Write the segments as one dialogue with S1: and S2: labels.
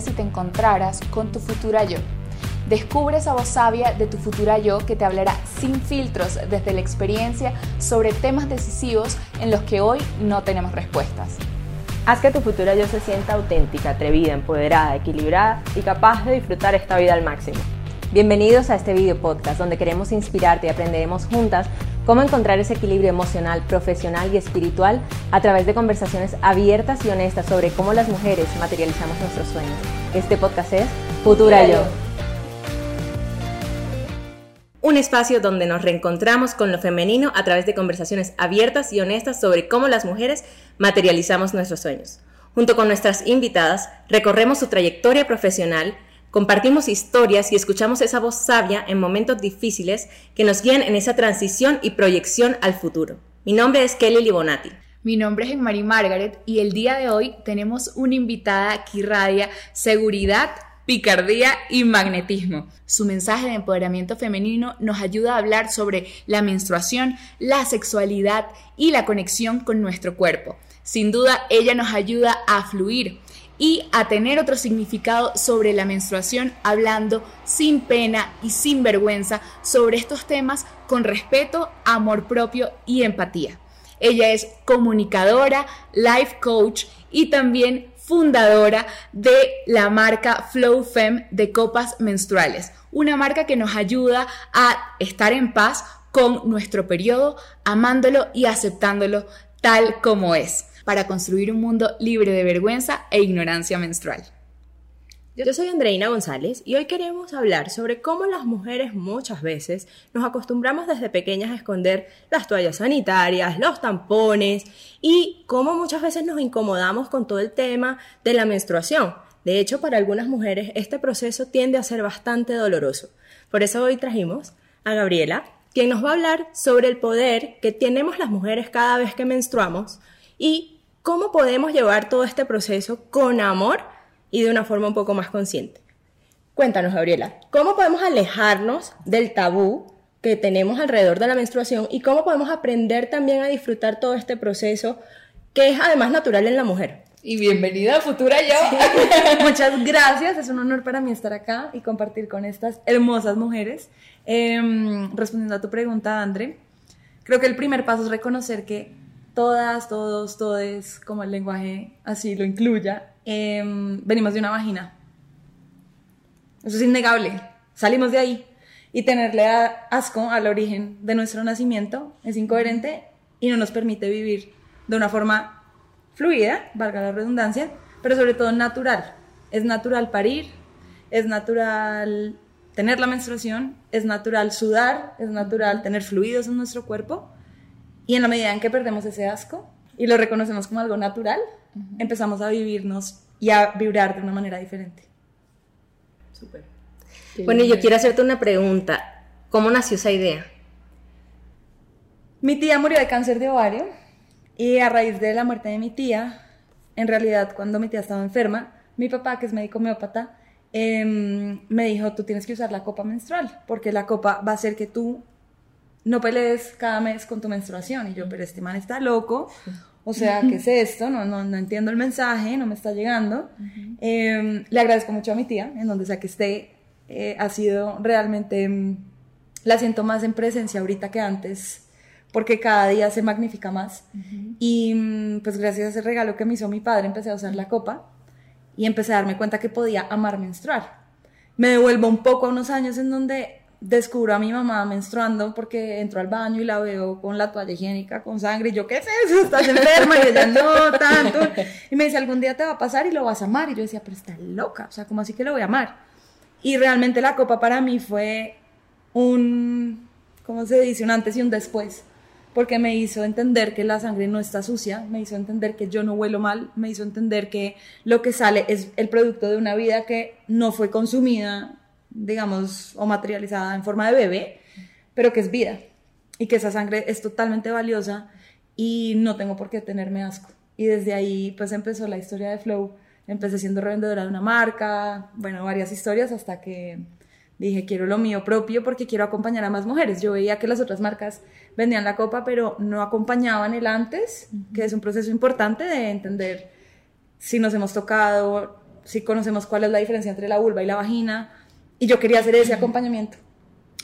S1: si te encontraras con tu futura yo? Descubre esa voz sabia de tu futura yo que te hablará sin filtros desde la experiencia sobre temas decisivos en los que hoy no tenemos respuestas.
S2: Haz que tu futura yo se sienta auténtica, atrevida, empoderada, equilibrada y capaz de disfrutar esta vida al máximo. Bienvenidos a este video podcast donde queremos inspirarte y aprenderemos juntas cómo encontrar ese equilibrio emocional, profesional y espiritual a través de conversaciones abiertas y honestas sobre cómo las mujeres materializamos nuestros sueños. Este podcast es Futura Yo. Un espacio donde nos reencontramos con lo femenino a través de conversaciones abiertas y honestas sobre cómo las mujeres materializamos nuestros sueños. Junto con nuestras invitadas, recorremos su trayectoria profesional, compartimos historias y escuchamos esa voz sabia en momentos difíciles que nos guían en esa transición y proyección al futuro. Mi nombre es Kelly Libonati.
S1: Mi nombre es Mary Margaret y el día de hoy tenemos una invitada que irradia seguridad, picardía y magnetismo. Su mensaje de empoderamiento femenino nos ayuda a hablar sobre la menstruación, la sexualidad y la conexión con nuestro cuerpo. Sin duda, ella nos ayuda a fluir y a tener otro significado sobre la menstruación, hablando sin pena y sin vergüenza sobre estos temas con respeto, amor propio y empatía. Ella es comunicadora, life coach y también fundadora de la marca Flow Fem de copas menstruales, una marca que nos ayuda a estar en paz con nuestro periodo, amándolo y aceptándolo tal como es, para construir un mundo libre de vergüenza e ignorancia menstrual.
S2: Yo soy Andreina González y hoy queremos hablar sobre cómo las mujeres muchas veces nos acostumbramos desde pequeñas a esconder las toallas sanitarias, los tampones y cómo muchas veces nos incomodamos con todo el tema de la menstruación. De hecho, para algunas mujeres este proceso tiende a ser bastante doloroso. Por eso hoy trajimos a Gabriela, quien nos va a hablar sobre el poder que tenemos las mujeres cada vez que menstruamos y cómo podemos llevar todo este proceso con amor y de una forma un poco más consciente. Cuéntanos, Gabriela, ¿cómo podemos alejarnos del tabú que tenemos alrededor de la menstruación y cómo podemos aprender también a disfrutar todo este proceso que es además natural en la mujer?
S1: Y bienvenida a Futura Yo.
S3: Muchas gracias, es un honor para mí estar acá y compartir con estas hermosas mujeres. Em, respondiendo a tu pregunta, Andre, creo que el primer paso es reconocer que todas, todos, todes, como el lenguaje así lo incluya, Em, venimos de una vagina. Eso es innegable. Salimos de ahí. Y tenerle asco al origen de nuestro nacimiento es incoherente y no nos permite vivir de una forma fluida, valga la redundancia, pero sobre todo natural. Es natural parir, es natural tener la menstruación, es natural sudar, es natural tener fluidos en nuestro cuerpo. Y en la medida en que perdemos ese asco y lo reconocemos como algo natural, empezamos a vivirnos y a vibrar de una manera diferente.
S2: Súper. Bueno, yo quiero hacerte una pregunta. ¿Cómo nació esa idea?
S3: Mi tía murió de cáncer de ovario y a raíz de la muerte de mi tía, en realidad cuando mi tía estaba enferma, mi papá, que es médico homeópata, em, me dijo, tú tienes que usar la copa menstrual, porque la copa va a hacer que tú no pelees cada mes con tu menstruación. Y yo, pero este man está loco, o sea, ¿qué es esto? No, no, no entiendo el mensaje, no me está llegando. Em, le agradezco mucho a mi tía, en donde sea que esté, eh, ha sido realmente, mm, la siento más en presencia ahorita que antes, porque cada día se magnifica más. Y mm, pues gracias a ese regalo que me hizo mi padre, empecé a usar la copa y empecé a darme cuenta que podía amar menstruar. Me devuelvo un poco a unos años en donde descubro a mi mamá menstruando porque entro al baño y la veo con la toalla higiénica, con sangre, y yo, ¿qué es eso? Estás enferma, y ella, no, tanto. Y me dice, algún día te va a pasar y lo vas a amar. Y yo decía, pero está loca, o sea, ¿cómo así que lo voy a amar? Y realmente la copa para mí fue un, ¿cómo se dice? Un antes y un después. Porque me hizo entender que la sangre no está sucia, me hizo entender que yo no huelo mal, me hizo entender que lo que sale es el producto de una vida que no fue consumida digamos, o materializada en forma de bebé, pero que es vida y que esa sangre es totalmente valiosa y no tengo por qué tenerme asco. Y desde ahí pues empezó la historia de Flow. Empecé siendo revendedora de una marca, bueno, varias historias hasta que dije, quiero lo mío propio porque quiero acompañar a más mujeres. Yo veía que las otras marcas vendían la copa, pero no acompañaban el antes, que es un proceso importante de entender si nos hemos tocado, si conocemos cuál es la diferencia entre la vulva y la vagina, y yo quería hacer ese acompañamiento.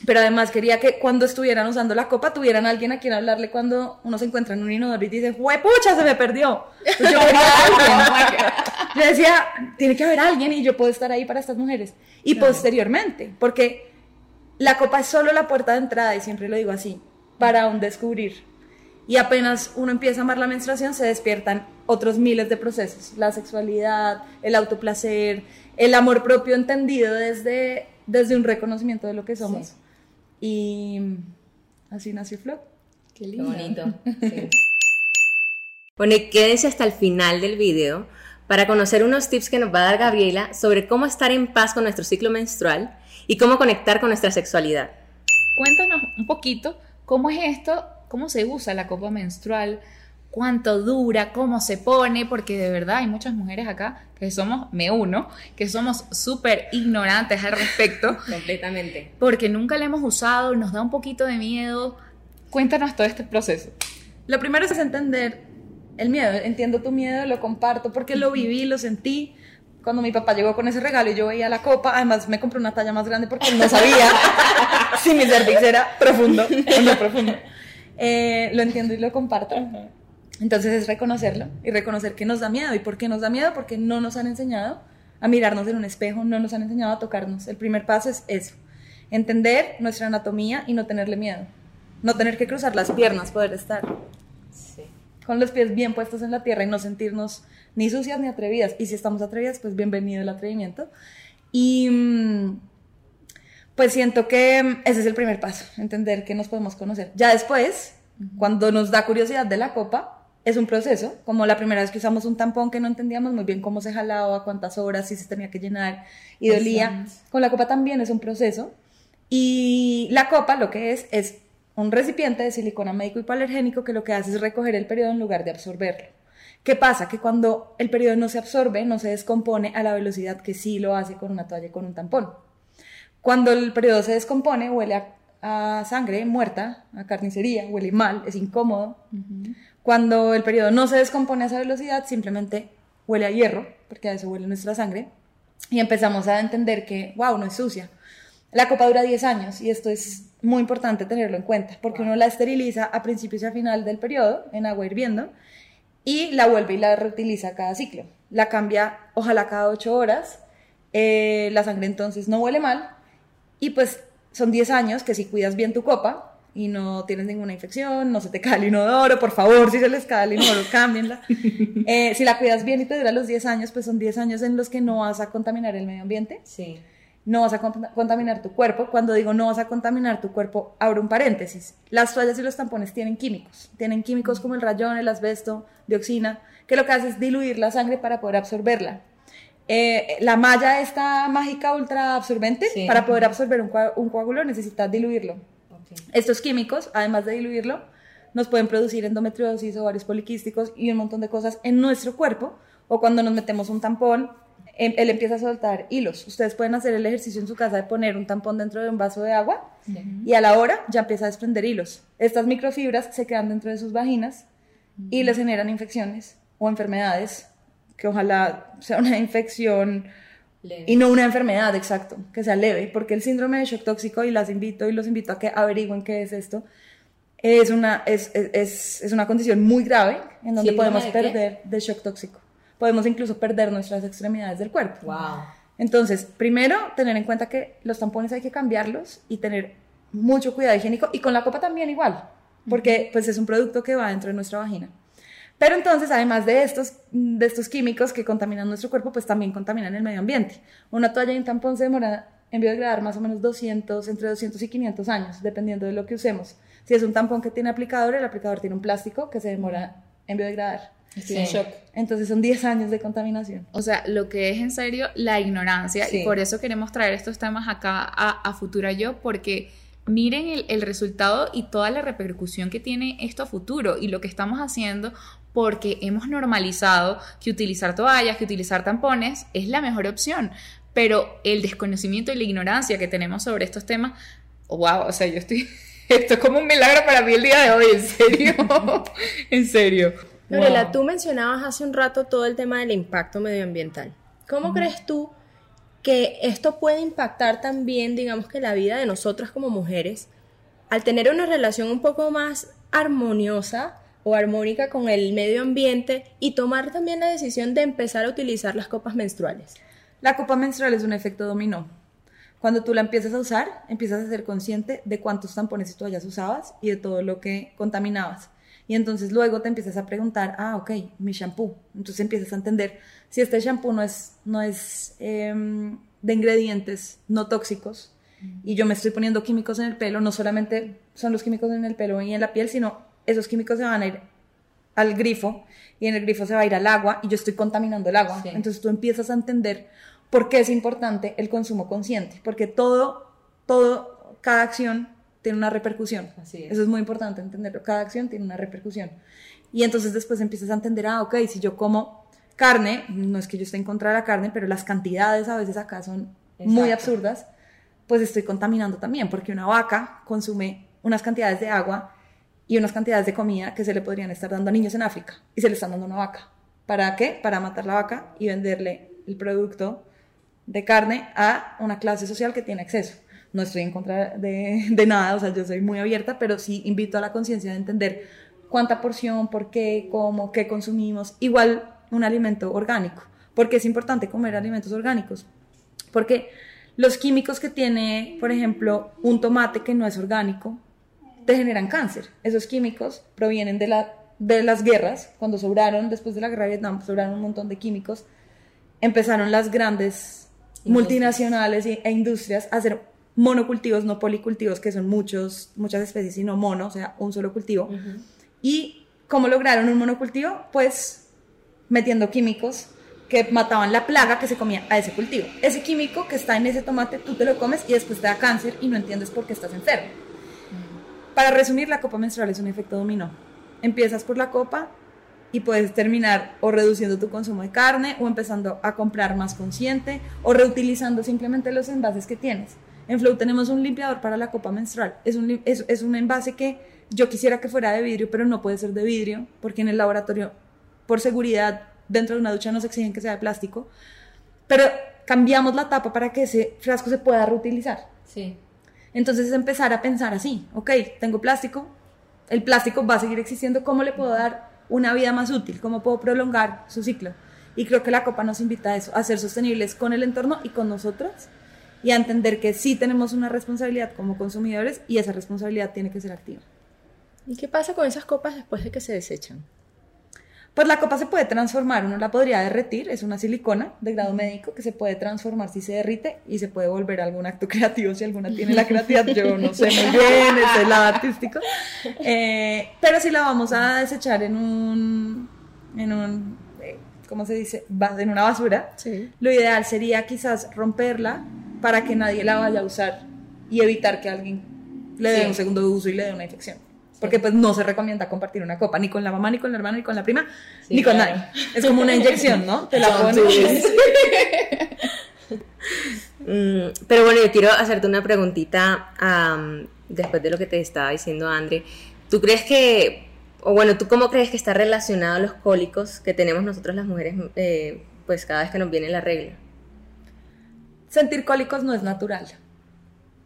S3: Pero además quería que cuando estuvieran usando la copa tuvieran alguien a quien hablarle cuando uno se encuentra en un inodoro y dice, pucha, se me perdió! Pues yo. Yo decía, tiene que haber alguien y yo puedo estar ahí para estas mujeres. Y posteriormente, porque la copa es solo la puerta de entrada, y siempre lo digo así, para un descubrir. Y apenas uno empieza a amar la menstruación, se despiertan otros miles de procesos. La sexualidad, el autoplacer, el amor propio entendido desde, desde un reconocimiento de lo que somos. Y así nació Flow.
S2: Qué lindo. Qué bonito. Bueno, y quédense hasta el final del video para conocer unos tips que nos va a dar Gabriela sobre cómo estar en paz con nuestro ciclo menstrual y cómo conectar con nuestra sexualidad.
S1: Cuéntanos un poquito cómo es esto, cómo se usa la copa menstrual, cuánto dura, cómo se pone, porque de verdad hay muchas mujeres acá que somos, me uno, que somos súper ignorantes al respecto.
S2: Completamente.
S1: Porque nunca la hemos usado, nos da un poquito de miedo. Cuéntanos todo este proceso.
S3: Lo primero es entender el miedo. Entiendo tu miedo, lo comparto porque lo viví, lo sentí. Cuando mi papá llegó con ese regalo y yo veía la copa, además me compré una talla más grande porque no sabía si mi cervix era profundo o no profundo. Eh, lo entiendo y lo comparto. Entonces es reconocerlo y reconocer que nos da miedo. ¿Y por qué nos da miedo? Porque no nos han enseñado a mirarnos en un espejo, no nos han enseñado a tocarnos. El primer paso es eso, entender nuestra anatomía y no tenerle miedo. No tener que cruzar las piernas, poder estar con los pies bien puestos en la tierra y no sentirnos ni sucias ni atrevidas. Y si estamos atrevidas, pues bienvenido el atrevimiento. Y mm, pues siento que ese es el primer paso, entender que nos podemos conocer. Ya después, cuando nos da curiosidad de la copa, es un proceso, como la primera vez que usamos un tampón que no entendíamos muy bien cómo se jalaba, cuántas horas, si se tenía que llenar y dolía. Con la copa también es un proceso. Y la copa lo que es es un recipiente de silicona médico hipoalergénico que lo que hace es recoger el periodo en lugar de absorberlo. ¿Qué pasa? Que cuando el periodo no se absorbe, no se descompone a la velocidad que sí lo hace con una toalla y con un tampón. Cuando el periodo se descompone, huele a, sangre muerta, a carnicería, huele mal, es incómodo. Cuando el periodo no se descompone a esa velocidad, simplemente huele a hierro, porque a eso huele nuestra sangre, y empezamos a entender que, wow, no es sucia. La copa dura 10 años y esto es muy importante tenerlo en cuenta, porque uno la esteriliza a principios y a final del periodo en agua hirviendo y la vuelve y la reutiliza cada ciclo. La cambia, ojalá cada 8 horas, eh, la sangre entonces no huele mal y pues son 10 años que si cuidas bien tu copa, y no tienes ninguna infección, no se te cae el inodoro, por favor, si se les cae el inodoro, cámbienla. Eh, si la cuidas bien y te dura los 10 años, pues son 10 años en los que no vas a contaminar el medio ambiente.
S2: Sí.
S3: No vas a contaminar tu cuerpo. Cuando digo no vas a contaminar tu cuerpo, abro un paréntesis. Las toallas y los tampones tienen químicos. Tienen químicos como el rayón, el asbesto, dioxina, que lo que hace es diluir la sangre para poder absorberla. Eh, la malla esta mágica ultra absorbente, para poder absorber un, un coágulo necesitas diluirlo. Estos químicos, además de diluirlo, nos pueden producir endometriosis, ovarios poliquísticos y un montón de cosas en nuestro cuerpo. O cuando nos metemos un tampón, em, él empieza a soltar hilos. Ustedes pueden hacer el ejercicio en su casa de poner un tampón dentro de un vaso de agua y a la hora ya empieza a desprender hilos. Estas microfibras se quedan dentro de sus vaginas y les generan infecciones o enfermedades, que ojalá sea una infección y no una enfermedad, exacto, que sea leve, porque el síndrome de shock tóxico, y las invito y los invito a que averigüen qué es esto, es una, es, es, es una condición muy grave en donde podemos perder de shock tóxico. Podemos incluso perder nuestras extremidades del cuerpo.
S2: Wow.
S3: Entonces, primero, tener en cuenta que los tampones hay que cambiarlos y tener mucho cuidado higiénico y con la copa también igual, porque pues es un producto que va dentro de nuestra vagina. Pero entonces, además de estos, de estos químicos que contaminan nuestro cuerpo, pues también contaminan el medio ambiente. Una toalla y un tampón se demora en biodegradar más o menos 200, entre 200 y 500 años, dependiendo de lo que usemos. Si es un tampón que tiene aplicador, el aplicador tiene un plástico que se demora en biodegradar.
S1: Estoy en shock.
S3: Entonces son 10 años de contaminación.
S1: O sea, lo que es en serio la ignorancia y por eso queremos traer estos temas acá a, a Futura Yo porque miren el, el, resultado y toda la repercusión que tiene esto a futuro y lo que estamos haciendo porque hemos normalizado que utilizar toallas, que utilizar tampones es la mejor opción. Pero el desconocimiento y la ignorancia que tenemos sobre estos temas, wow, o sea, yo estoy, esto es como un milagro para mí el día de hoy, en serio, en serio.
S2: Lorela, tú mencionabas hace un rato todo el tema del impacto medioambiental. ¿Cómo crees tú que esto puede impactar también, digamos que la vida de nosotras como mujeres, al tener una relación un poco más armoniosa o armónica con el medio ambiente y tomar también la decisión de empezar a utilizar las copas menstruales?
S3: La copa menstrual es un efecto dominó. Cuando tú la empiezas a usar, empiezas a ser consciente de cuántos tampones y toallas usabas y de todo lo que contaminabas. Y entonces luego te empiezas a preguntar, ah, ok, mi shampoo. Entonces empiezas a entender si este shampoo no es, no es em, de ingredientes no tóxicos y yo me estoy poniendo químicos en el pelo, no solamente son los químicos en el pelo y en la piel, sino esos químicos se van a ir al grifo y en el grifo se va a ir al agua y yo estoy contaminando el agua. Entonces tú empiezas a entender por qué es importante el consumo consciente, porque todo, todo, cada acción tiene una repercusión. Eso es muy importante entenderlo. Cada acción tiene una repercusión. Y entonces después empiezas a entender, ah, ok, si yo como carne, no es que yo esté en contra de la carne, pero las cantidades a veces acá son muy absurdas, pues estoy contaminando también, porque una vaca consume unas cantidades de agua y unas cantidades de comida que se le podrían estar dando a niños en África y se le están dando una vaca. ¿Para qué? Para matar la vaca y venderle el producto de carne a una clase social que tiene acceso. No estoy en contra de, de nada, o sea, yo soy muy abierta, pero sí invito a la conciencia de entender cuánta porción, por qué, cómo, qué consumimos. Igual un alimento orgánico. porque es importante comer alimentos orgánicos? Porque los químicos que tiene, por ejemplo, un tomate que no es orgánico, te generan cáncer. Esos químicos provienen de, la, de las guerras, cuando sobraron, después de la guerra de Vietnam, sobraron un montón de químicos, empezaron las grandes multinacionales e industrias a hacer monocultivos, no policultivos, que son muchos, muchas especies, sino mono, o sea, un solo cultivo. ¿Y cómo lograron un monocultivo? Pues metiendo químicos que mataban la plaga que se comía a ese cultivo. Ese químico que está en ese tomate, tú te lo comes y después te da cáncer y no entiendes por qué estás enfermo. Para resumir, la copa menstrual es un efecto dominó. Empiezas por la copa y puedes terminar o reduciendo tu consumo de carne o empezando a comprar más consciente o reutilizando simplemente los envases que tienes. En Flow tenemos un limpiador para la copa menstrual. Es un, es, un envase que yo quisiera que fuera de vidrio, pero no puede ser de vidrio porque en el laboratorio, por seguridad, dentro de una ducha nos exigen que sea de plástico. Pero cambiamos la tapa para que ese frasco se pueda reutilizar.
S2: Sí.
S3: Entonces es empezar a pensar así, ok, tengo plástico, el plástico va a seguir existiendo, ¿cómo le puedo dar una vida más útil? ¿Cómo puedo prolongar su ciclo? Y creo que la copa nos invita a eso, a ser sostenibles con el entorno y con nosotras y a entender que sí tenemos una responsabilidad como consumidores y esa responsabilidad tiene que ser activa.
S2: ¿Y qué pasa con esas copas después de que se desechan?
S3: Pues la copa se puede transformar, uno la podría derretir, es una silicona de grado médico que se puede transformar si se derrite y se puede volver a algún acto creativo si alguna tiene la creatividad, yo no sé muy bien, es el lado artístico, eh, pero si la vamos a desechar en un, en un, eh, ¿cómo se dice? En una basura, lo ideal sería quizás romperla para que nadie la vaya a usar y evitar que alguien le dé un segundo uso y le dé una infección porque pues no se recomienda compartir una copa, ni con la mamá, ni con la hermana, ni con la prima, ni con nadie. Es como una inyección, ¿no? Te la pones.
S2: Mm, pero bueno, yo quiero hacerte una preguntita después de lo que te estaba diciendo Andre. ¿Tú crees que, o bueno, tú cómo crees que está relacionado los cólicos que tenemos nosotros las mujeres, eh, pues cada vez que nos viene la regla?
S3: Sentir cólicos no es natural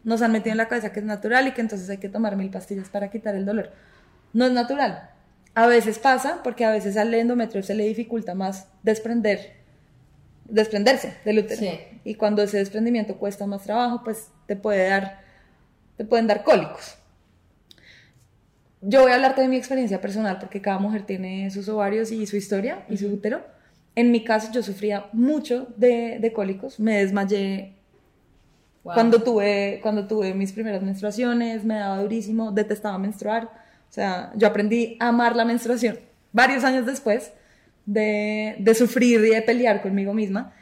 S3: nos han metido en la cabeza que es natural y que entonces hay que tomar mil pastillas para quitar el dolor. No es natural. A veces pasa porque a veces al endometrio se le dificulta más desprender, desprenderse del útero. Y cuando ese desprendimiento cuesta más trabajo, pues te puede dar, te pueden dar cólicos. Yo voy a hablarte de mi experiencia personal porque cada mujer tiene sus ovarios y su historia y su útero. En mi caso yo sufría mucho de, de cólicos, me desmayé cuando, tuve, cuando tuve mis primeras menstruaciones, me daba durísimo, detestaba menstruar. O sea, yo aprendí a amar la menstruación varios años después de, de sufrir y de pelear conmigo misma.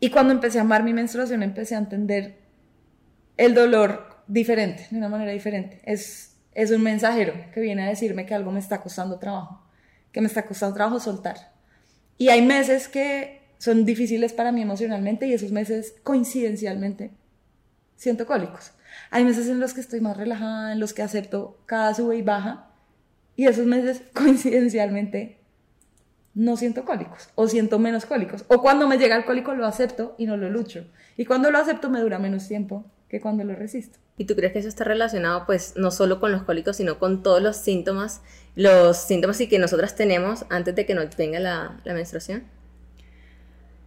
S3: Y cuando empecé a amar mi menstruación, empecé a entender el dolor diferente, de una manera diferente. Es, es un mensajero que viene a decirme que algo me está costando trabajo, que me está costando trabajo soltar. Y hay meses que son difíciles para mí emocionalmente y esos meses coincidencialmente siento cólicos. Hay meses en los que estoy más relajada, en los que acepto cada sube y baja, y esos meses coincidencialmente no siento cólicos o siento menos cólicos. O cuando me llega el cólico lo acepto y no lo lucho. Y cuando lo acepto me dura menos tiempo que cuando lo resisto.
S2: ¿Y tú crees que eso está relacionado pues no solo con los cólicos, sino con todos los síntomas, los síntomas que nosotras tenemos antes de que nos venga la menstruación?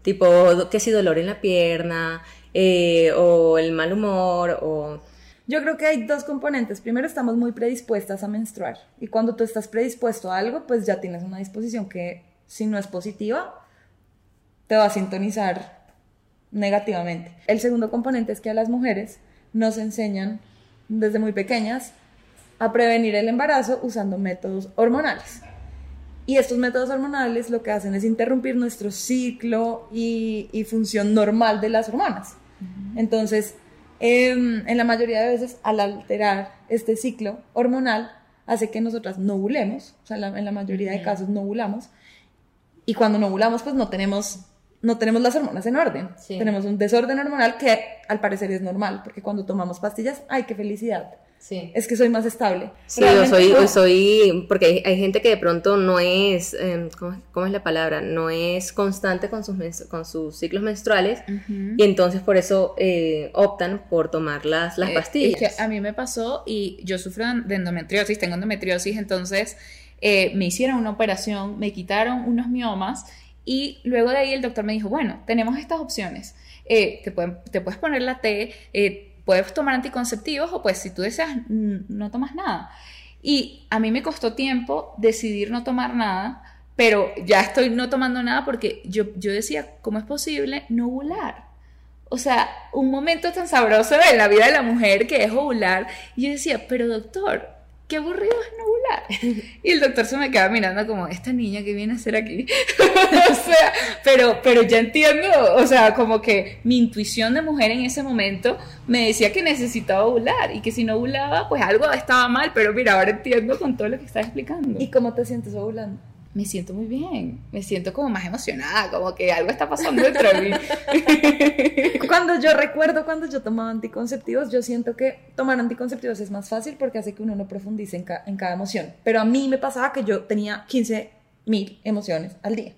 S2: Tipo, que si dolor en la pierna, eh, o el mal humor, o...
S3: Yo creo que hay dos componentes. Primero, estamos muy predispuestas a menstruar. Y cuando tú estás predispuesto a algo, pues ya tienes una disposición que si no es positiva, te va a sintonizar negativamente. El segundo componente es que a las mujeres nos enseñan desde muy pequeñas a prevenir el embarazo usando métodos hormonales. Y estos métodos hormonales lo que hacen es interrumpir nuestro ciclo y, función normal de las hormonas. Entonces, em, en la mayoría de veces, al alterar este ciclo hormonal, hace que nosotras no ovulemos, o sea, en la mayoría de casos no ovulamos, y cuando no ovulamos, pues no tenemos, no tenemos las hormonas en orden. Tenemos un desorden hormonal que al parecer es normal, porque cuando tomamos pastillas, ¡ay, qué felicidad! Sí. Es que soy más estable.
S2: Sí, yo soy, soy, porque hay, gente que de pronto no es, em, ¿cómo, es la palabra? No es constante con sus, con sus ciclos menstruales y entonces por eso eh, optan por tomar las, las eh, pastillas.
S1: que a mí me pasó y yo sufro de endometriosis, tengo endometriosis, entonces eh, me hicieron una operación, me quitaron unos miomas y luego de ahí el doctor me dijo, bueno, tenemos estas opciones. Eh, te, te, puedes poner la T, eh, puedes tomar anticonceptivos o pues si tú deseas no tomas nada. Y a mí me costó tiempo decidir no tomar nada, pero ya estoy no tomando nada porque yo, yo decía, ¿cómo es posible no ovular? O sea, un momento tan sabroso en la vida de la mujer que es ovular. Y yo decía, pero doctor, qué aburrido es nubular. Y el doctor se me queda mirando como, esta niña que viene a hacer aquí. o sea, pero, pero ya entiendo, o sea, como que mi intuición de mujer en ese momento me decía que necesitaba ovular y que si no ovulaba, pues algo estaba mal, pero mira, ahora entiendo con todo lo que estás explicando.
S3: ¿Y cómo te sientes ovulando?
S1: Me siento muy bien, me siento como más emocionada, como que algo está pasando dentro de mí.
S3: cuando yo recuerdo cuando yo tomaba anticonceptivos, yo siento que tomar anticonceptivos es más fácil porque hace que uno no profundice en, en cada emoción. Pero a mí me pasaba que yo tenía 15 mil emociones al día.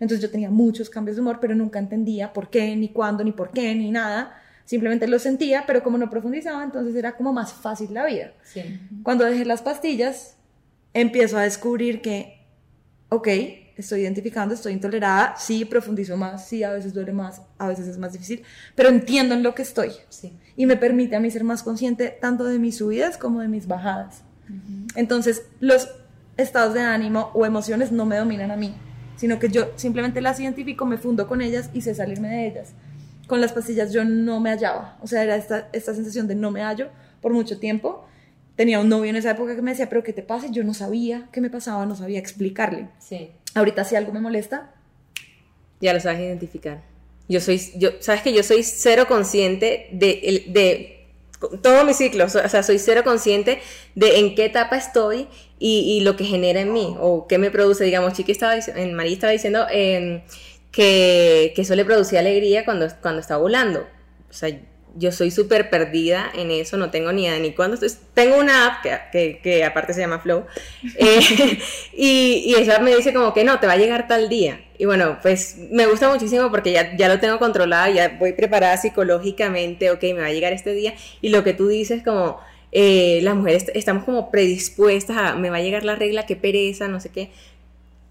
S3: Entonces yo tenía muchos cambios de humor, pero nunca entendía por qué, ni cuándo, ni por qué, ni nada. Simplemente lo sentía, pero como no profundizaba, entonces era como más fácil la vida. Sí. Cuando dejé las pastillas, empiezo a descubrir que ok, estoy identificando, estoy intolerada, sí, profundizo más, sí, a veces duele más, a veces es más difícil, pero entiendo en lo que estoy. Sí. Y me permite a mí ser más consciente tanto de mis subidas como de mis bajadas. Entonces, los estados de ánimo o emociones no me dominan a mí, sino que yo simplemente las identifico, me fundo con ellas y sé salirme de ellas. Con las pastillas yo no me hallaba, o sea, era esta, esta sensación de no me hallo por mucho tiempo tenía un novio en esa época que me decía, pero ¿qué te pasa? Yo no sabía qué me pasaba, no sabía explicarle. Sí. Ahorita si algo me molesta.
S2: Ya lo sabes identificar. Yo soy, yo, sabes que yo soy cero consciente de, de todo mi ciclo, o sea, soy cero consciente de en qué etapa estoy y, lo que genera en mí, o qué me produce, digamos, Chiqui estaba, en María estaba diciendo em, que, que eso le producía alegría cuando, cuando estaba volando. O sea, yo soy súper perdida en eso, no tengo ni idea ni cuándo estoy. Tengo una app que, que, aparte se llama Flow, eh, y, y ella me dice como que no, te va a llegar tal día. Y bueno, pues me gusta muchísimo porque ya, ya lo tengo controlado, ya voy preparada psicológicamente, ok, me va a llegar este día. Y lo que tú dices como, eh, las mujeres estamos como predispuestas a, me va a llegar la regla, qué pereza, no sé qué.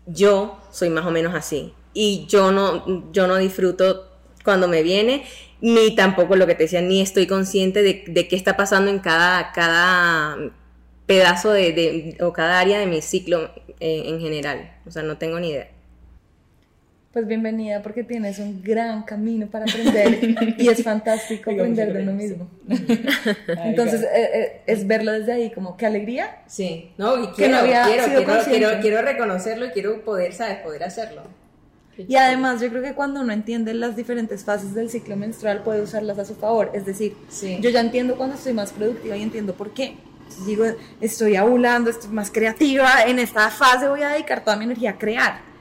S2: Yo soy más o menos así. Y yo no, yo no disfruto cuando me viene ni tampoco lo que te decía, ni estoy consciente de, de qué está pasando en cada, cada pedazo de, o cada área de mi ciclo eh, en general. O sea, no tengo ni idea.
S3: Pues bienvenida porque tienes un gran camino para aprender y es fantástico aprender de uno mismo. Entonces eh, eh, es verlo desde ahí como qué alegría.
S2: Sí, no, y quiero, quiero, quiero, quiero, quiero, reconocerlo y quiero poder, ¿sabes? Poder hacerlo.
S3: Y además yo creo que cuando uno entiende las diferentes fases del ciclo menstrual puede usarlas a su favor. Es decir, yo ya entiendo cuando estoy más productiva y entiendo por qué. digo, estoy abulando, estoy más creativa, en esta fase voy a dedicar toda mi energía a crear.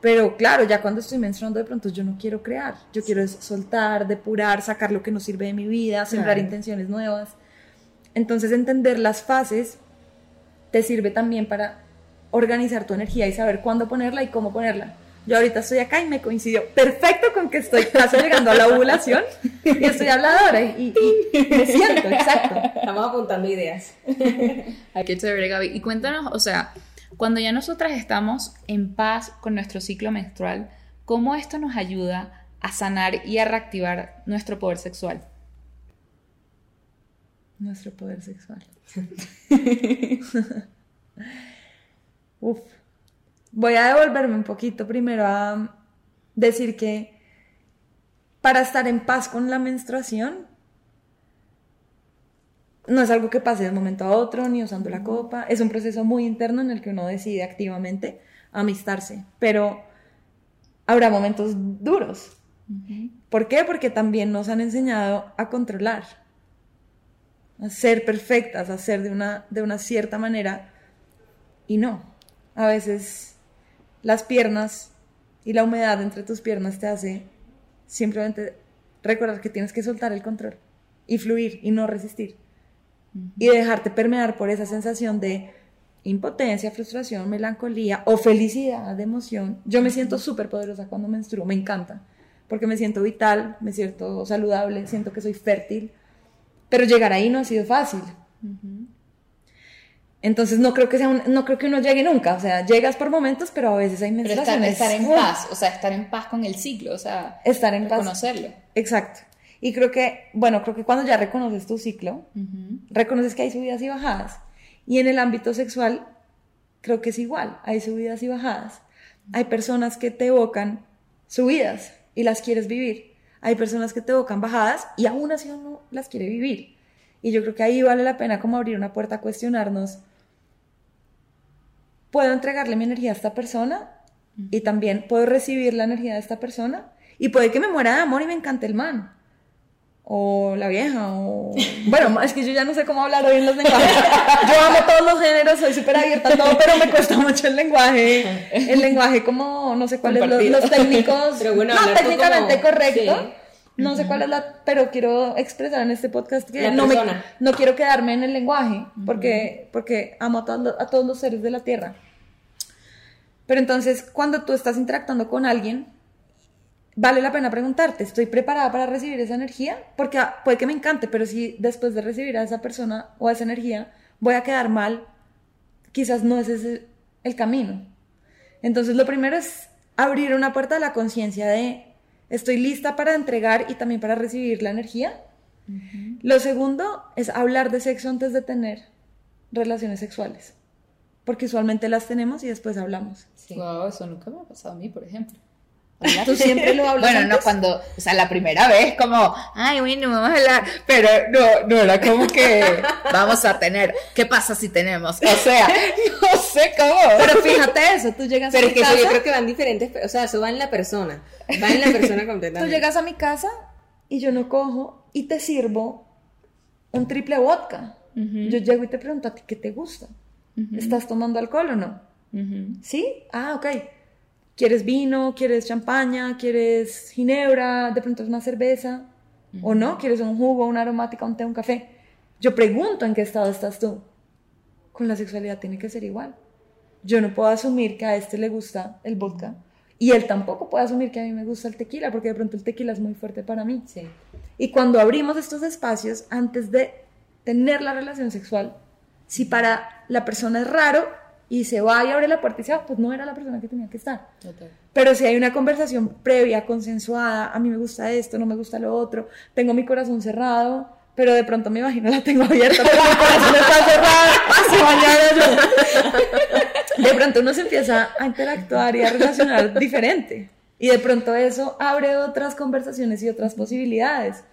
S3: Pero claro, ya cuando estoy menstruando de pronto yo no quiero crear, yo quiero soltar, depurar, sacar lo que no sirve de mi vida, sembrar intenciones nuevas. Entonces entender las fases te sirve también para organizar tu energía y saber cuándo ponerla y cómo ponerla. Yo ahorita estoy acá y me coincidió perfecto con que estoy casi llegando a la ovulación y estoy habladora y, y- y me siento, exacto.
S2: Estamos apuntando ideas.
S1: Ay, qué chévere, Gaby. Y cuéntanos, o sea, cuando ya nosotras estamos en paz con nuestro ciclo menstrual, ¿cómo esto nos ayuda a sanar y a reactivar nuestro poder sexual?
S3: Nuestro poder sexual. Uf. Voy a devolverme un poquito primero a decir que para estar en paz con la menstruación no es algo que pase de un momento a otro ni usando la copa, es un proceso muy interno en el que uno decide activamente amistarse, pero habrá momentos duros. ¿Por qué? Porque también nos han enseñado a controlar a ser perfectas, a ser de una, de una cierta manera y no. A veces las piernas y la humedad entre tus piernas te hace simplemente recordar que tienes que soltar el control y fluir y no resistir y dejarte permear por esa sensación de impotencia, frustración, melancolía o felicidad de emoción. Yo me siento súper poderosa cuando menstruo, me encanta, porque me siento vital, me siento saludable, siento que soy fértil, pero llegar ahí no ha sido fácil. Entonces no creo que sea un- no creo que uno llegue nunca, o sea, llegas por momentos, pero a veces hay
S1: Pero estar,
S3: menstruaciones.
S1: estar en
S3: ¡uh!
S1: paz, o sea, estar en paz con el ciclo, o sea,
S3: Estar en paz.
S1: reconocerlo.
S3: Exacto. Y creo que, bueno, creo que cuando ya reconoces tu ciclo,
S1: Ujú.
S3: reconoces que hay subidas y bajadas. Y en el ámbito sexual, creo que es igual, hay subidas y bajadas. Hay personas que te evocan subidas y las quieres vivir. Hay personas que te evocan bajadas y aún así uno las quiere vivir. Y yo creo que ahí vale la pena como abrir una puerta a cuestionarnos, ¿puedo entregarle mi energía a esta persona? Y también puedo recibir la energía de esta persona. Y puede que me muera de amor y me encante el man o la vieja, o... Bueno, es que yo ya no sé cómo hablar hoy en los lenguajes. Yo amo todos los géneros, soy súper abierta a todo, pero me cuesta mucho el lenguaje, el lenguaje como, no sé cuáles los,
S1: Compartido.
S3: los técnicos,
S2: Pero bueno,
S3: no técnicamente
S2: como-
S3: correcto.
S2: sí.
S3: No sé cuál es la, pero quiero expresar en este podcast que no, me, no quiero quedarme en el lenguaje, porque, porque amo a, todos los- a todos los seres de la Tierra. Pero entonces, cuando tú estás interactuando con alguien, vale la pena preguntarte, ¿estoy preparada para recibir esa energía? Porque ah, puede que me encante, pero si después de recibir a esa persona o a esa energía voy a quedar mal, quizás no ese es el, el camino. Entonces, lo primero es abrir una puerta a la conciencia de, ¿estoy lista para entregar y también para recibir la energía? Lo segundo es hablar de sexo antes de tener relaciones sexuales, porque usualmente las tenemos y después hablamos.
S2: Sí.
S1: Wow, eso nunca me ha pasado a mí, por ejemplo.
S3: Tú siempre lo hablas
S1: Bueno, no
S3: antes?
S1: cuando, o sea, la primera vez como, ay, bueno, vamos a hablar, pero no, no era como que vamos a tener, ¿qué pasa si tenemos? O sea, no sé cómo.
S3: Pero fíjate eso, tú llegas
S2: Pero
S3: a
S2: es
S3: mi
S2: que eso yo
S3: casa,
S2: creo que van diferentes, o sea, eso va en la persona, va en la persona
S3: tú
S2: completamente.
S3: llegas a mi casa y yo no cojo y te sirvo un triple vodka. Yo llego y te pregunto a ti qué te gusta. ¿Estás tomando alcohol o no? ¿Sí? Ah, ok. ¿Quieres vino? ¿Quieres champaña? ¿Quieres ginebra? ¿De pronto es una cerveza? ¿O no? ¿Quieres un jugo, una aromática, un té, un café? Yo pregunto en qué estado estás tú. Con la sexualidad tiene que ser igual. Yo no puedo asumir que a este le gusta el vodka y él tampoco puede asumir que a mí me gusta el tequila porque de pronto el tequila es muy fuerte para mí.
S2: Sí.
S3: Y cuando abrimos estos espacios, antes de tener la relación sexual, si para la persona es raro y se va y abre la puerta y se va, pues no era la persona que tenía que estar.
S1: Total.
S3: Pero si hay una conversación previa, consensuada, a mí me gusta esto, no me gusta lo otro, tengo mi corazón cerrado, pero de pronto mi vagina la tengo abierta, pero mi corazón está cerrado, yo- De pronto uno se empieza a interactuar y a relacionar diferente. Y de pronto eso abre otras conversaciones y otras posibilidades.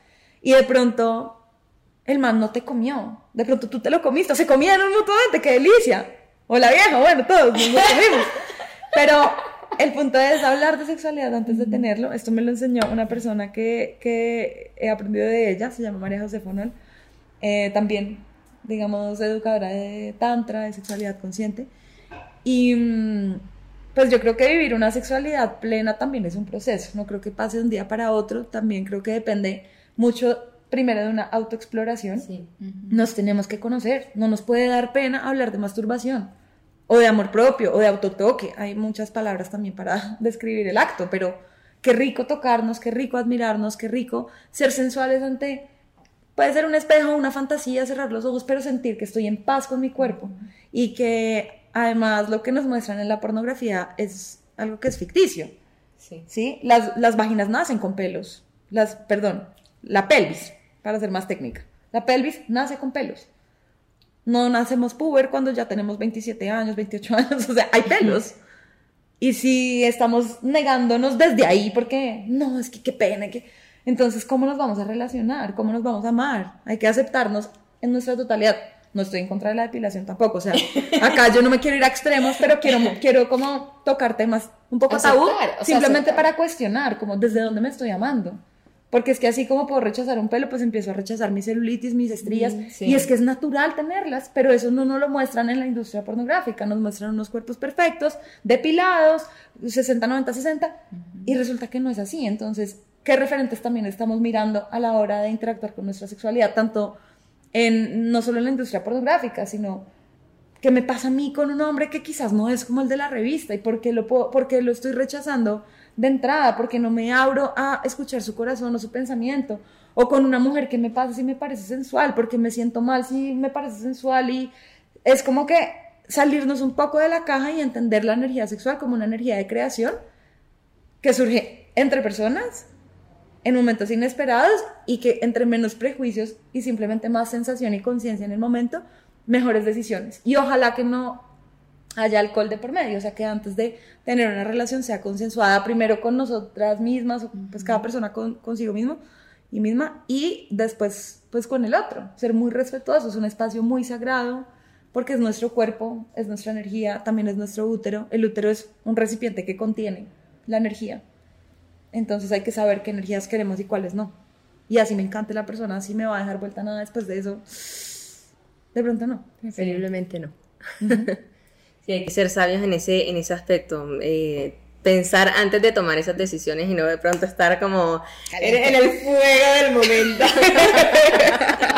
S3: Y de pronto el man no te comió. De pronto tú te lo comiste, o se comieron mutuamente, qué delicia. O la vieja, bueno, todos nos lo comimos. Pero el punto es hablar de sexualidad antes de tenerlo. Esto me lo enseñó una persona que, que he aprendido de ella, se llama María José Fonol. Eh, también, digamos, educadora de tantra, de sexualidad consciente. Y mm, pues yo creo que vivir una sexualidad plena también es un proceso. No creo que pase de un día para otro. También creo que depende mucho, primero, de una autoexploración
S2: Sí.
S3: nos tenemos que conocer. No nos puede dar pena hablar de masturbación o de amor propio, o de autotoque. Hay muchas palabras también para describir el acto, pero qué rico tocarnos, qué rico admirarnos, qué rico ser sensuales ante... Puede ser un espejo, una fantasía, cerrar los ojos, pero sentir que estoy en paz con mi cuerpo y que además lo que nos muestran en la pornografía es algo que es ficticio.
S2: Sí.
S3: ¿sí? Las, las vaginas nacen con pelos. Las, perdón, la pelvis, para ser más técnica. La pelvis nace con pelos. No nacemos puber cuando ya tenemos 27 años, 28 años, o sea, hay pelos. Y si estamos negándonos desde ahí, porque no, es que qué pena, que... Entonces, ¿cómo nos vamos a relacionar? ¿Cómo nos vamos a amar? Hay que aceptarnos en nuestra totalidad. No estoy en contra de la depilación tampoco, o sea, acá yo no me quiero ir a extremos, pero quiero, quiero como tocar temas un poco
S1: Aceptar,
S3: tabú,
S1: o sea,
S3: simplemente
S1: aceptar.
S3: para cuestionar, como desde dónde me estoy amando. Porque es que así como puedo rechazar un pelo, pues empiezo a rechazar mi celulitis, mis estrías.
S1: Mm, sí.
S3: Y es que es natural tenerlas, pero eso no nos lo muestran en la industria pornográfica. Nos muestran unos cuerpos perfectos, depilados, 60, 90, 60. Y resulta que no es así. Entonces, ¿qué referentes también estamos mirando a la hora de interactuar con nuestra sexualidad? Tanto en, no solo en la industria pornográfica, sino que me pasa a mí con un hombre que quizás no es como el de la revista y porque lo, puedo, porque lo estoy rechazando de entrada, porque no me abro a escuchar su corazón o su pensamiento, o con una mujer que me pasa si me parece sensual, porque me siento mal si me parece sensual y es como que salirnos un poco de la caja y entender la energía sexual como una energía de creación que surge entre personas en momentos inesperados y que entre menos prejuicios y simplemente más sensación y conciencia en el momento, mejores decisiones. Y ojalá que no haya alcohol de por medio, o sea que antes de tener una relación sea consensuada primero con nosotras mismas, o pues cada persona con, consigo mismo y misma, y después pues con el otro, ser muy respetuoso, es un espacio muy sagrado, porque es nuestro cuerpo, es nuestra energía, también es nuestro útero, el útero es un recipiente que contiene la energía, entonces hay que saber qué energías queremos y cuáles no. Y así me encante la persona, así me va a dejar vuelta nada después de eso. De pronto no.
S2: Preferiblemente no. Hay que ser sabios en ese, en ese aspecto. eh, pensar antes de tomar esas decisiones y no de pronto estar como en, en el fuego del momento.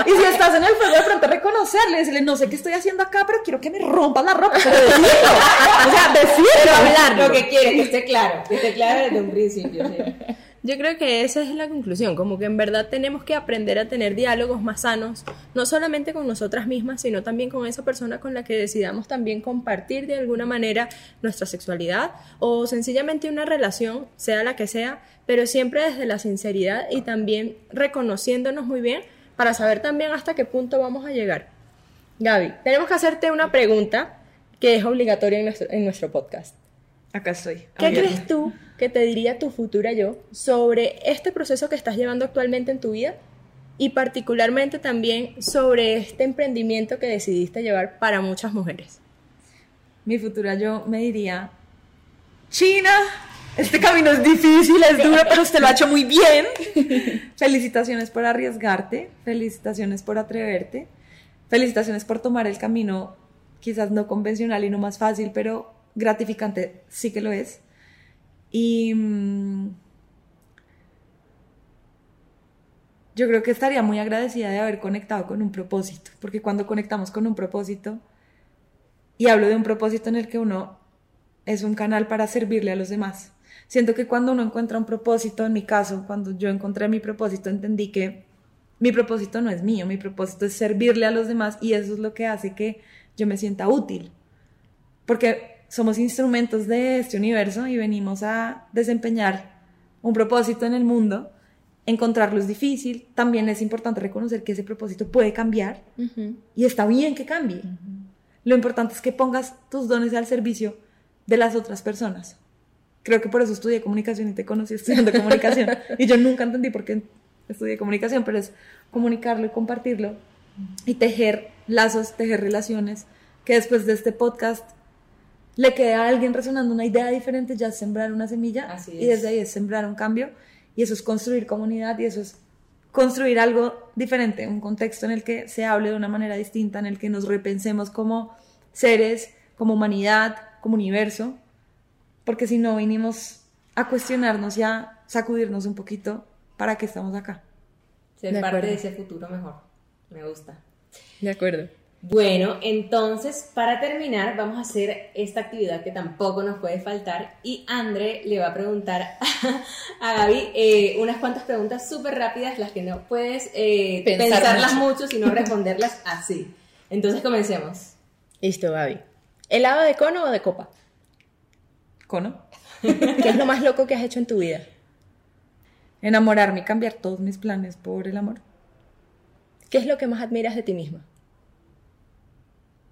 S3: Y si estás en el fuego, de pronto reconocerle, decirle, no sé qué estoy haciendo acá, pero quiero que me rompas la ropa. Pero decirlo. O sea, decirlo.
S2: Pero hablar lo que quieres, que esté claro, que esté claro desde un principio. sí. Yo creo que esa es la conclusión, como que en verdad tenemos que aprender a tener diálogos más sanos, no solamente con nosotras mismas, sino también con esa persona con la que decidamos también compartir de alguna manera nuestra sexualidad o sencillamente una relación, sea la que sea, pero siempre desde la sinceridad y también reconociéndonos muy bien para saber también hasta qué punto vamos a llegar. Gaby, tenemos que hacerte una pregunta que es obligatoria en nuestro, en nuestro podcast.
S3: Acá estoy.
S2: ¿Qué crees tú que te diría tu futura yo sobre este proceso que estás llevando actualmente en tu vida y particularmente también sobre este emprendimiento que decidiste llevar para muchas mujeres?
S3: Mi futura yo me diría, China, este camino es difícil, es duro, pero usted lo ha hecho muy bien. Felicitaciones por arriesgarte, felicitaciones por atreverte, felicitaciones por tomar el camino quizás no convencional y no más fácil, pero gratificante sí que lo es. Y mm, yo creo que estaría muy agradecida de haber conectado con un propósito, porque cuando conectamos con un propósito, y hablo de un propósito en el que uno es un canal para servirle a los demás. Siento que cuando uno encuentra un propósito, en mi caso, cuando yo encontré mi propósito, entendí que mi propósito no es mío, mi propósito es servirle a los demás y eso es lo que hace que yo me sienta útil. Porque somos instrumentos de este universo y venimos a desempeñar un propósito en el mundo. Encontrarlo es difícil, también es importante reconocer que ese propósito puede cambiar y está bien que cambie. Lo importante es que pongas tus dones al servicio de las otras personas. Creo que por eso estudié comunicación y te conocí estudiando comunicación. Y yo nunca entendí por qué estudié comunicación, pero es comunicarlo y compartirlo y tejer lazos, tejer relaciones, que después de este podcast le quede a alguien resonando una idea diferente, ya es sembrar una semilla
S2: Así
S3: y desde ahí es sembrar un cambio y eso es construir comunidad y eso es construir algo diferente, un contexto en el que se hable de una manera distinta, en el que nos repensemos como seres, como humanidad, como universo, porque si no vinimos a cuestionarnos y a sacudirnos un poquito, ¿para qué estamos acá?
S2: Ser
S3: De
S2: parte
S3: acuerdo.
S2: de ese futuro mejor. Me gusta.
S3: De acuerdo.
S2: Bueno, entonces para terminar vamos a hacer esta actividad que tampoco nos puede faltar y André le va a preguntar a, Gaby eh, unas cuantas preguntas súper rápidas, las que no puedes eh, pensarlas mucho, sino responderlas así. Entonces comencemos.
S1: Listo, Gaby. ¿Helado de cono o de copa?
S3: Cono.
S1: ¿Qué es lo más loco que has hecho en tu vida?
S3: Enamorarme y cambiar todos mis planes por el amor.
S1: ¿Qué es lo que más admiras de ti misma?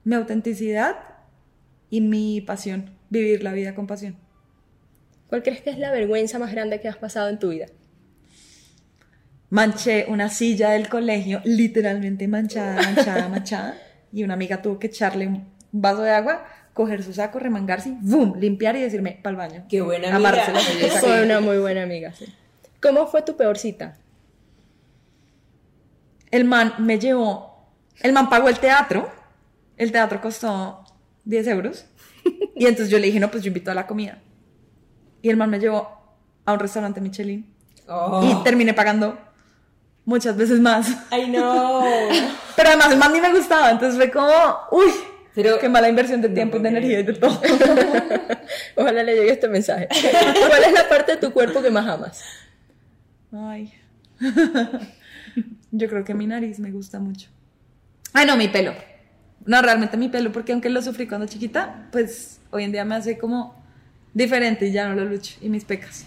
S3: Mi autenticidad y mi pasión, vivir la vida con pasión.
S1: ¿Cuál crees que es la vergüenza más grande que has pasado en tu vida?
S3: Manché una silla del colegio, literalmente manchada, manchada, manchada, y una amiga tuvo que echarle un vaso de agua, coger su saco, remangarse, ¡boom! limpiar y decirme, para el baño.
S2: Qué buena amiga.
S1: Fue una muy buena amiga, sí. ¿Cómo fue tu peor cita?
S3: El man me llevó, el man pagó el teatro, el teatro costó 10 euros. Y entonces yo le dije, no, pues yo invito a la comida. Y el man me llevó a un restaurante Michelin. Oh. Y terminé pagando muchas veces más.
S2: ¡Ay, no!
S3: Pero además el man ni me gustaba, entonces fue como, uy, Pero, qué mala inversión de tiempo y de energía y de todo.
S1: Ojalá le llegue este mensaje. ¿Cuál es la parte de tu cuerpo que más amas?
S3: Ay. Yo creo que mi nariz me gusta mucho. Ay, no, mi pelo. No, realmente mi pelo, porque aunque lo sufrí cuando chiquita, pues hoy en día me hace como diferente y ya no lo lucho. Y mis pecas.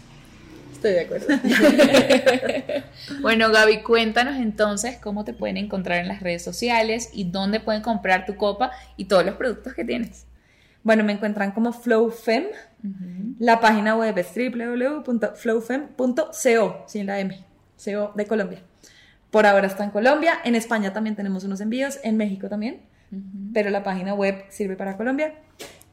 S1: Estoy de acuerdo. bueno, Gaby, cuéntanos entonces cómo te pueden encontrar en las redes sociales y dónde pueden comprar tu copa y todos los productos que tienes.
S3: Bueno, me encuentran como FlowFem. La página web es www.flowfem.co, sin la M, CO de Colombia. Por ahora está en Colombia, en España también tenemos unos envíos, en México también pero la página web sirve para Colombia.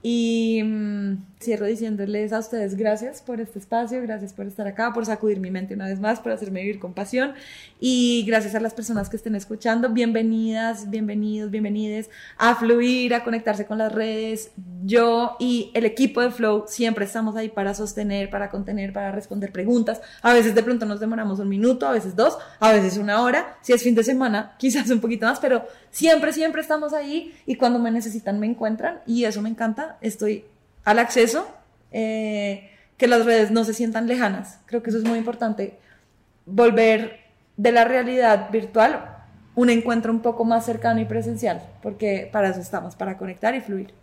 S3: Y mm, cierro diciéndoles a ustedes gracias por este espacio, gracias por estar acá, por sacudir mi mente una vez más, por hacerme vivir con pasión. Y gracias a las personas que estén escuchando, bienvenidas, bienvenidos, bienvenides a fluir, a conectarse con las redes. Yo y el equipo de Flow siempre estamos ahí para sostener, para contener, para responder preguntas. A veces de pronto nos demoramos un minuto, a veces dos, a veces una hora. Si es fin de semana, quizás un poquito más, pero siempre, siempre estamos ahí y cuando me necesitan me encuentran y eso me encanta estoy al acceso, eh, que las redes no se sientan lejanas. Creo que eso es muy importante. Volver de la realidad virtual un encuentro un poco más cercano y presencial, porque para eso estamos, para conectar y fluir.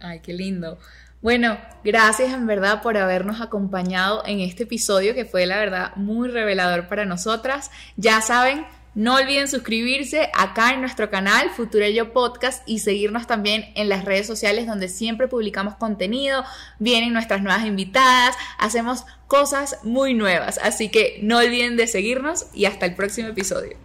S1: Ay, qué lindo. Bueno, gracias en verdad por habernos acompañado en este episodio que fue la verdad muy revelador para nosotras. Ya saben, no olviden suscribirse acá en nuestro canal Futurello Podcast y seguirnos también en las redes sociales donde siempre publicamos contenido, vienen nuestras nuevas invitadas, hacemos cosas muy nuevas. Así que no olviden de seguirnos y hasta el próximo episodio.